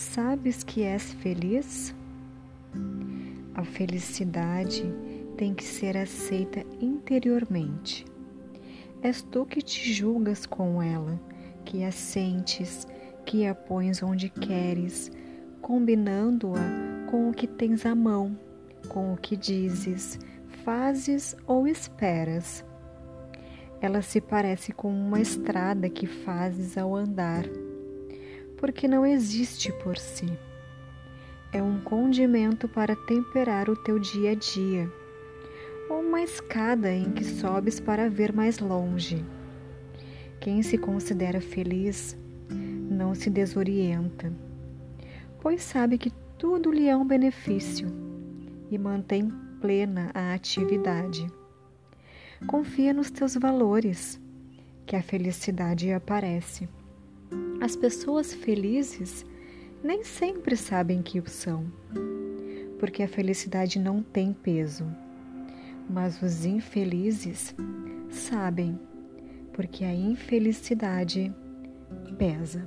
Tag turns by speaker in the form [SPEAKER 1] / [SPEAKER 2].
[SPEAKER 1] Sabes que és feliz? A felicidade tem que ser aceita interiormente. És tu que te julgas com ela, que a sentes, que a pões onde queres, combinando-a com o que tens à mão, com o que dizes, fazes ou esperas. Ela se parece com uma estrada que fazes ao andar, porque não existe por si. É um condimento para temperar o teu dia a dia, ou uma escada em que sobes para ver mais longe. Quem se considera feliz não se desorienta, pois sabe que tudo lhe é um benefício e mantém plena a atividade. Confia nos teus valores, que a felicidade aparece. As pessoas felizes nem sempre sabem que o são, porque a felicidade não tem peso. Mas os infelizes sabem, porque a infelicidade pesa.